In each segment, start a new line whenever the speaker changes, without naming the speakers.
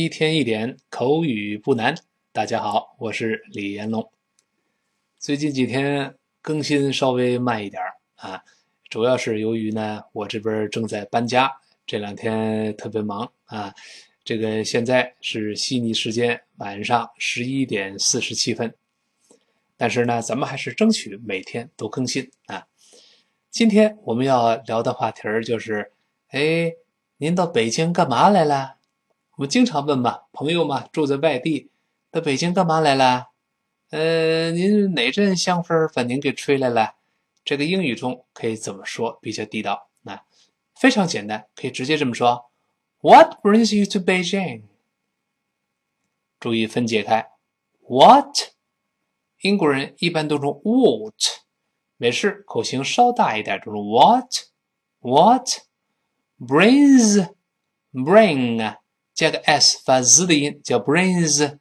一天一点口语不难。大家好，我是李延龙。最近几天更新稍微慢一点啊，主要是由于呢，我这边正在搬家，这两天特别忙啊。这个现在是悉尼时间晚上十一点四十七分，但是呢，咱们还是争取每天都更新啊。今天我们要聊的话题儿就是，哎。您到北京干嘛来了？我经常问嘛，朋友嘛，住在外地，到北京干嘛来了？呃，您哪阵香风把您给吹来了？这个英语中可以怎么说比较地道？那非常简单，可以直接这么说：What brings you to Beijing？注意分解开，What？英国人一般都用 What，美式口型稍大一点，就是 What？What？brings bring 加个 s 发 z 的音，叫 brings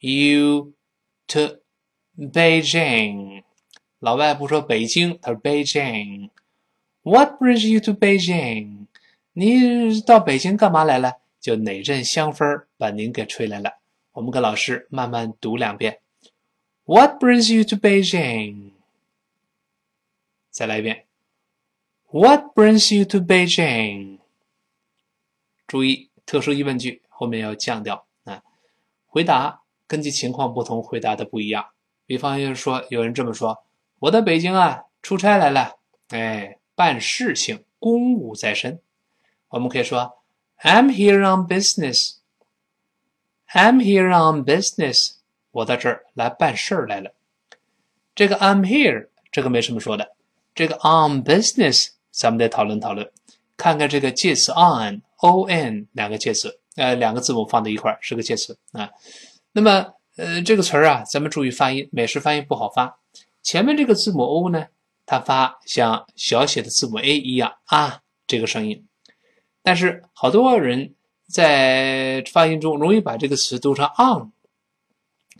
you to Beijing。老外不说北京，他说 Beijing。What brings you to Beijing？你到北京干嘛来了？就哪阵香风把您给吹来了？我们跟老师慢慢读两遍。What brings you to Beijing？再来一遍。What brings you to Beijing？注意，特殊疑问句后面要降调啊。回答根据情况不同，回答的不一样。比方就是说，有人这么说：“我到北京啊，出差来了，哎，办事情，公务在身。”我们可以说：“I'm here on business。” I'm here on business。我在这儿来办事儿来了。这个 I'm here，这个没什么说的。这个 on business。咱们再讨论讨论，看看这个介词 “on” on 两个介词，呃，两个字母放在一块儿是个介词啊。那么，呃，这个词儿啊，咱们注意发音，美式发音不好发。前面这个字母 o 呢，它发像小写的字母 a 一样啊，这个声音。但是好多人在发音中容易把这个词读成 on，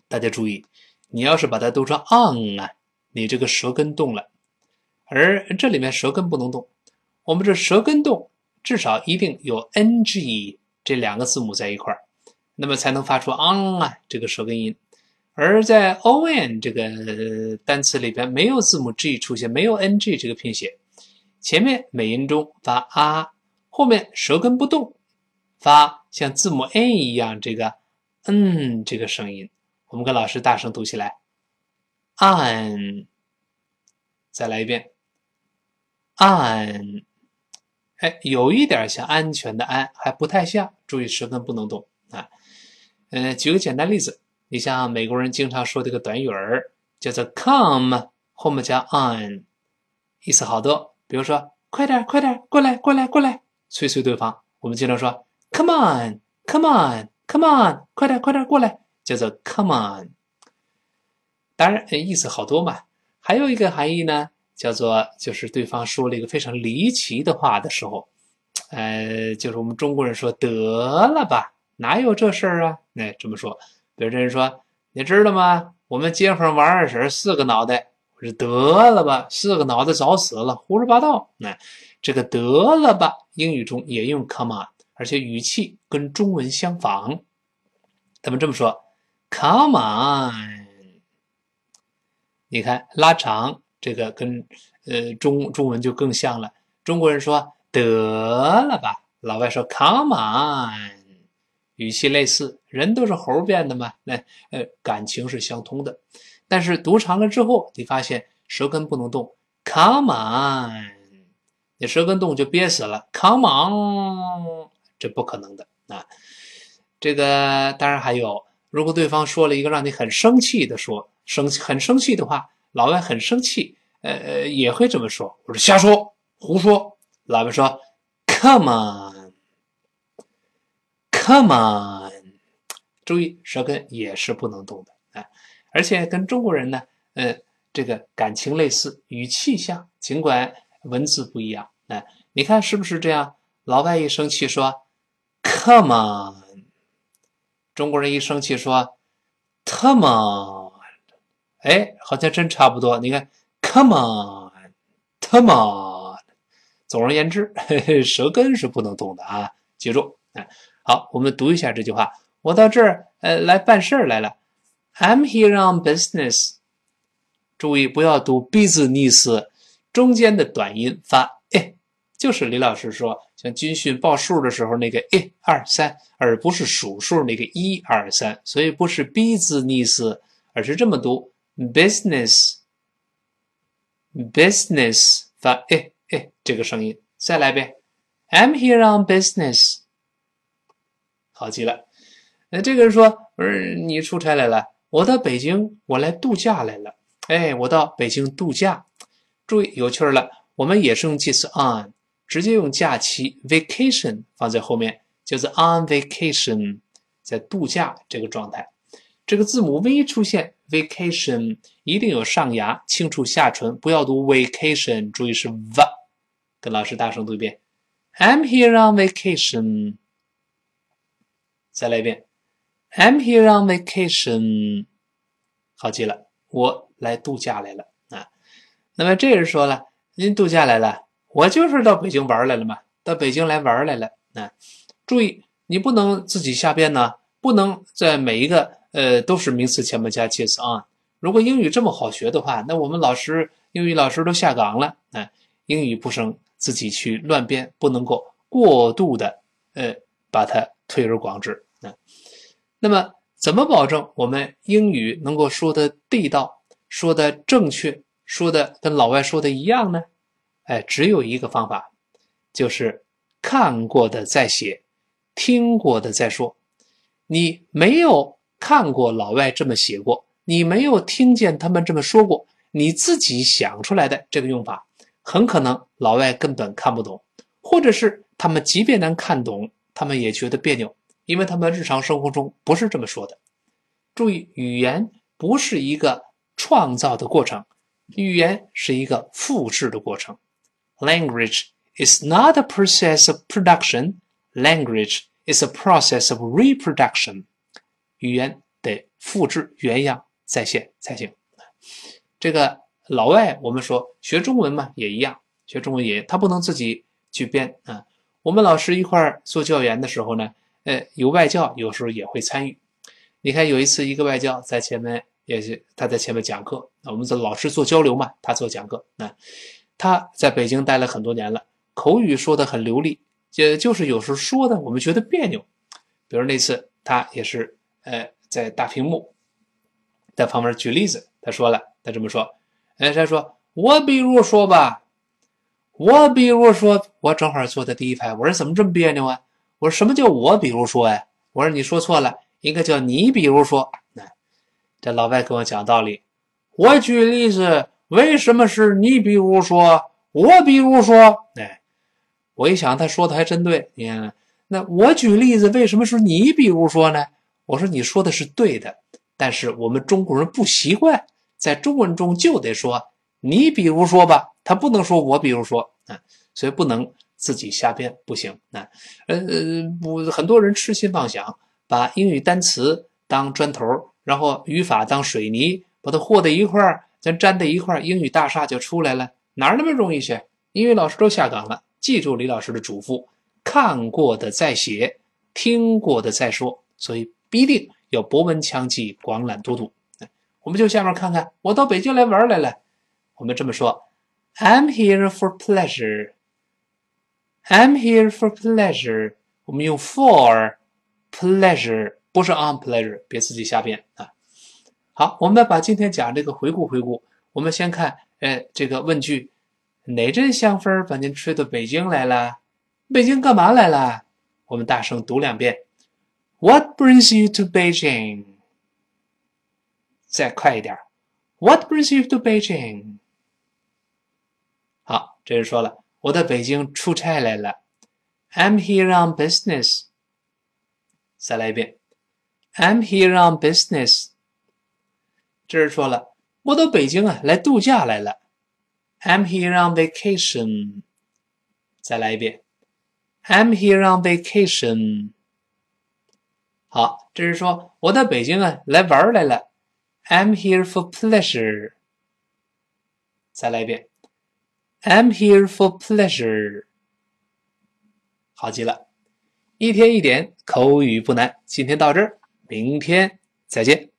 大家注意，你要是把它读成 on 啊，你这个舌根动了。而这里面舌根不能动，我们这舌根动，至少一定有 ng 这两个字母在一块儿，那么才能发出 on 啊这个舌根音。而在 on 这个单词里边，没有字母 g 出现，没有 ng 这个拼写，前面美音中发啊，后面舌根不动，发像字母 n 一样这个嗯这个声音。我们跟老师大声读起来，an，再来一遍。安，哎，有一点像安全的安，还不太像。注意舌根不能动啊。嗯，举个简单例子，你像美国人经常说这个短语儿，叫做 come，后面加 on，意思好多。比如说，快点，快点，过来，过来，过来，催催对方。我们经常说，come on，come on，come on，快点，快点，过来，叫做 come on。当然，意思好多嘛。还有一个含义呢。叫做就是对方说了一个非常离奇的话的时候，呃，就是我们中国人说得了吧，哪有这事儿啊？那这么说，比如这人说，你知道吗？我们街坊王二婶四个脑袋，我说得了吧，四个脑袋早死了，胡说八道。那这个得了吧，英语中也用 come on，而且语气跟中文相仿。咱们这么说，come on，你看拉长。这个跟呃中中文就更像了。中国人说得了吧，老外说 come on，语气类似，人都是猴变的嘛，那呃感情是相通的。但是读长了之后，你发现舌根不能动，come on，你舌根动就憋死了，come on，这不可能的啊。这个当然还有，如果对方说了一个让你很生气的说生气很生气的话。老外很生气，呃呃，也会这么说。我说瞎说，胡说。老外说，Come on，Come on，注意舌根也是不能动的啊。而且跟中国人呢，呃，这个感情类似，语气像，尽管文字不一样。啊，你看是不是这样？老外一生气说，Come on，中国人一生气说，Come on。哎，好像真差不多。你看，Come on，Come on。总而言之，舌根是不能动的啊，记住。哎，好，我们读一下这句话我到这儿呃来办事儿来了。I'm here on business。注意不要读 business，中间的短音发哎，就是李老师说像军训报数的时候那个一二三，而不是数数那个一二三，所以不是 business，而是这么读 business，business 发哎哎这个声音。再来一遍，I'm here on business。好极了。那这个人说：“不是你出差来了，我到北京，我来度假来了。哎，我到北京度假。注意有趣了，我们也是用介词 on，直接用假期 vacation 放在后面，就是 on vacation，在度假这个状态。这个字母 v 出现，vacation 一定有上牙，轻触下唇，不要读 vacation，注意是 v。跟老师大声读一遍：I'm here on vacation。再来一遍：I'm here on vacation。好记了，我来度假来了啊。那么这人说了：“您度假来了，我就是到北京玩来了嘛，到北京来玩来了。”啊，注意，你不能自己瞎编呢，不能在每一个呃都是名词前面加介词 on。如果英语这么好学的话，那我们老师英语老师都下岗了啊。英语不生。自己去乱编，不能够过度的呃把它推而广之啊。那么怎么保证我们英语能够说的地道、说的正确、说的跟老外说的一样呢？哎，只有一个方法，就是看过的再写，听过的再说。你没有看过老外这么写过，你没有听见他们这么说过，你自己想出来的这个用法。很可能老外根本看不懂，或者是他们即便能看懂，他们也觉得别扭，因为他们日常生活中不是这么说的。注意，语言不是一个创造的过程，语言是一个复制的过程。Language is not a process of production. Language is a process of reproduction. 语言得复制原样再现才行。这个。老外，我们说学中文嘛，也一样，学中文也他不能自己去编啊。我们老师一块儿做教研的时候呢，呃，有外教，有时候也会参与。你看有一次，一个外教在前面，也是他在前面讲课，我们的老师做交流嘛，他做讲课。那他在北京待了很多年了，口语说的很流利，也就是有时候说的我们觉得别扭。比如那次他也是，呃，在大屏幕在旁边举例子，他说了，他这么说。哎，他说我比如说吧，我比如说，我正好坐在第一排。我说怎么这么别扭啊？我说什么叫我比如说呀？我说你说错了，应该叫你比如说。那这老外跟我讲道理，我举例子，为什么是你比如说，我比如说？哎，我一想，他说的还真对。你看，那我举例子，为什么是你比如说呢？我说你说的是对的，但是我们中国人不习惯。在中文中就得说你比如说吧，他不能说我比如说啊，所以不能自己瞎编，不行啊。呃不，很多人痴心妄想，把英语单词当砖头，然后语法当水泥，把它和在一块儿，咱粘在一块儿，英语大厦就出来了，哪那么容易去？英语老师都下岗了。记住李老师的嘱咐：看过的再写，听过的再说。所以必定要博闻强记，广览多读。我们就下面看看，我到北京来玩来了。我们这么说：I'm here for pleasure. I'm here for pleasure. 我们用 for pleasure，不是 on pleasure，别自己瞎编啊。好，我们把今天讲这个回顾回顾。我们先看，哎，这个问句：哪阵香风把您吹到北京来了？北京干嘛来了？我们大声读两遍 ：What brings you to Beijing? 再快一点，What brings you to Beijing？好，这人说了，我到北京出差来了，I'm here on business。再来一遍，I'm here on business。这人说了，我到北京啊来度假来了，I'm here on vacation。再来一遍，I'm here on vacation。 好，这是说我到北京啊来玩来了。I'm here for pleasure。再来一遍，I'm here for pleasure。好极了。一天一点口语不难。今天到这儿，明天再见。